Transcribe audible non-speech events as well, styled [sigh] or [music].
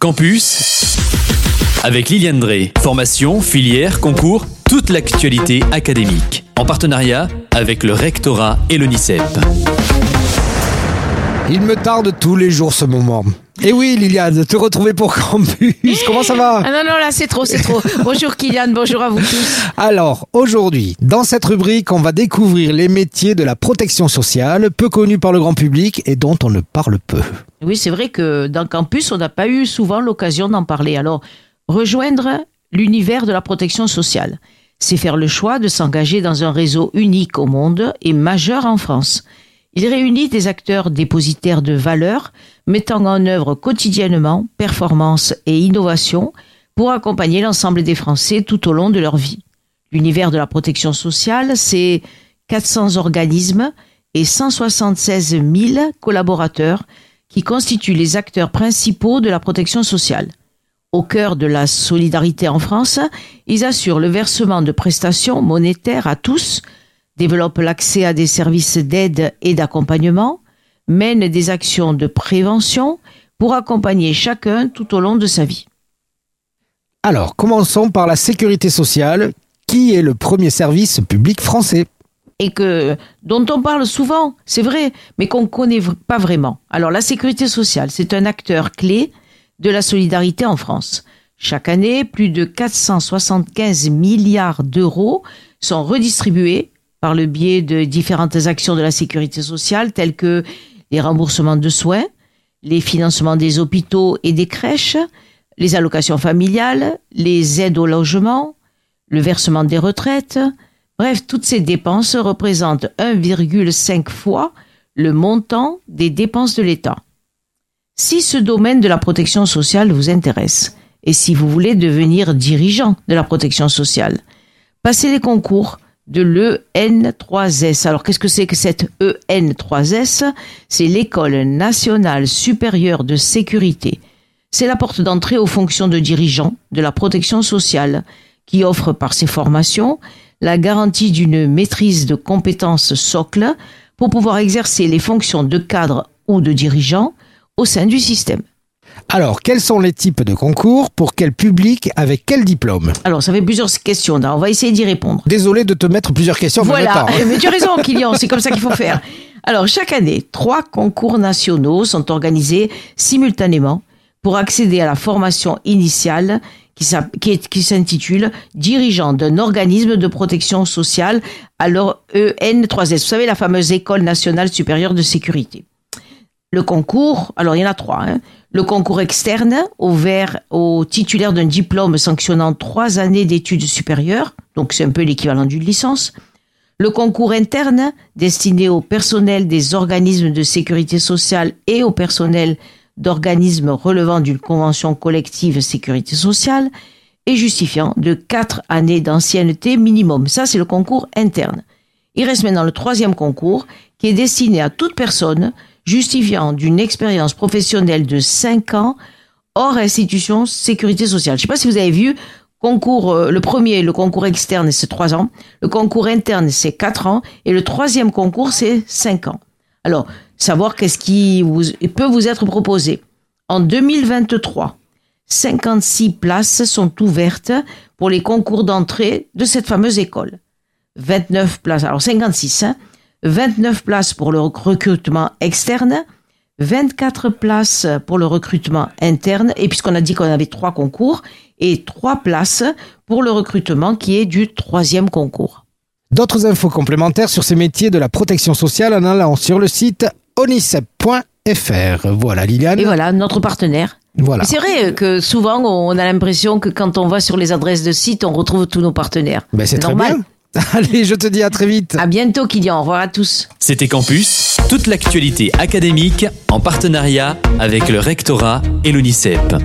Campus avec Liliane Drey. Formation, filière, concours, toute l'actualité académique. En partenariat avec le rectorat et l'ONICEP. Il me tarde tous les jours ce moment. Et oui, Liliane, te retrouver pour Campus. Comment ça va Ah non, non, là, c'est trop, c'est trop. [laughs] bonjour Kylian, bonjour à vous tous. Alors, aujourd'hui, dans cette rubrique, on va découvrir les métiers de la protection sociale, peu connus par le grand public et dont on ne parle peu. Oui, c'est vrai que dans Campus, on n'a pas eu souvent l'occasion d'en parler. Alors, rejoindre l'univers de la protection sociale, c'est faire le choix de s'engager dans un réseau unique au monde et majeur en France. Il réunit des acteurs dépositaires de valeurs, mettant en œuvre quotidiennement performance et innovation pour accompagner l'ensemble des Français tout au long de leur vie. L'univers de la protection sociale, c'est 400 organismes et 176 000 collaborateurs qui constituent les acteurs principaux de la protection sociale. Au cœur de la solidarité en France, ils assurent le versement de prestations monétaires à tous, développe l'accès à des services d'aide et d'accompagnement, mène des actions de prévention pour accompagner chacun tout au long de sa vie. Alors, commençons par la sécurité sociale, qui est le premier service public français? Et que dont on parle souvent, c'est vrai, mais qu'on ne connaît pas vraiment. Alors la sécurité sociale, c'est un acteur clé de la solidarité en France. Chaque année, plus de 475 milliards d'euros sont redistribués par le biais de différentes actions de la sécurité sociale telles que les remboursements de soins, les financements des hôpitaux et des crèches, les allocations familiales, les aides au logement, le versement des retraites. Bref, toutes ces dépenses représentent 1,5 fois le montant des dépenses de l'État. Si ce domaine de la protection sociale vous intéresse, et si vous voulez devenir dirigeant de la protection sociale, passez les concours de l'EN3S. Alors qu'est-ce que c'est que cette EN3S C'est l'École nationale supérieure de sécurité. C'est la porte d'entrée aux fonctions de dirigeant de la protection sociale qui offre par ses formations la garantie d'une maîtrise de compétences socles pour pouvoir exercer les fonctions de cadre ou de dirigeant au sein du système. Alors, quels sont les types de concours Pour quel public Avec quel diplôme? Alors, ça fait plusieurs questions. On va essayer d'y répondre. Désolé de te mettre plusieurs questions. Voilà, mais tu as raison, [laughs] Kylian, c'est comme ça qu'il faut faire. Alors, chaque année, trois concours nationaux sont organisés simultanément pour accéder à la formation initiale qui s'intitule Dirigeant d'un organisme de protection sociale, alors EN3S. Vous savez, la fameuse École nationale supérieure de sécurité. Le concours, alors il y en a trois. Hein. Le concours externe, ouvert aux titulaires d'un diplôme sanctionnant trois années d'études supérieures, donc c'est un peu l'équivalent d'une licence. Le concours interne, destiné au personnel des organismes de sécurité sociale et au personnel d'organismes relevant d'une convention collective sécurité sociale et justifiant de quatre années d'ancienneté minimum. Ça, c'est le concours interne. Il reste maintenant le troisième concours qui est destiné à toute personne justifiant d'une expérience professionnelle de cinq ans hors institution sécurité sociale. Je ne sais pas si vous avez vu, concours, euh, le premier, le concours externe, c'est trois ans, le concours interne, c'est quatre ans, et le troisième concours, c'est cinq ans. Alors, savoir qu'est-ce qui vous, peut vous être proposé. En 2023, 56 places sont ouvertes pour les concours d'entrée de cette fameuse école. 29 places, alors 56, 29 hein. places pour le recrutement externe, 24 places pour le recrutement interne, et puisqu'on a dit qu'on avait trois concours, et trois places pour le recrutement qui est du troisième concours. D'autres infos complémentaires sur ces métiers de la protection sociale en allant sur le site onicep.fr. Voilà Liliane. Et voilà notre partenaire. Voilà. C'est vrai que souvent on a l'impression que quand on va sur les adresses de sites, on retrouve tous nos partenaires. Ben c'est normal. [laughs] Allez, je te dis à très vite. À bientôt Kylian, au revoir à tous. C'était Campus, toute l'actualité académique en partenariat avec le rectorat et l'ONICEP.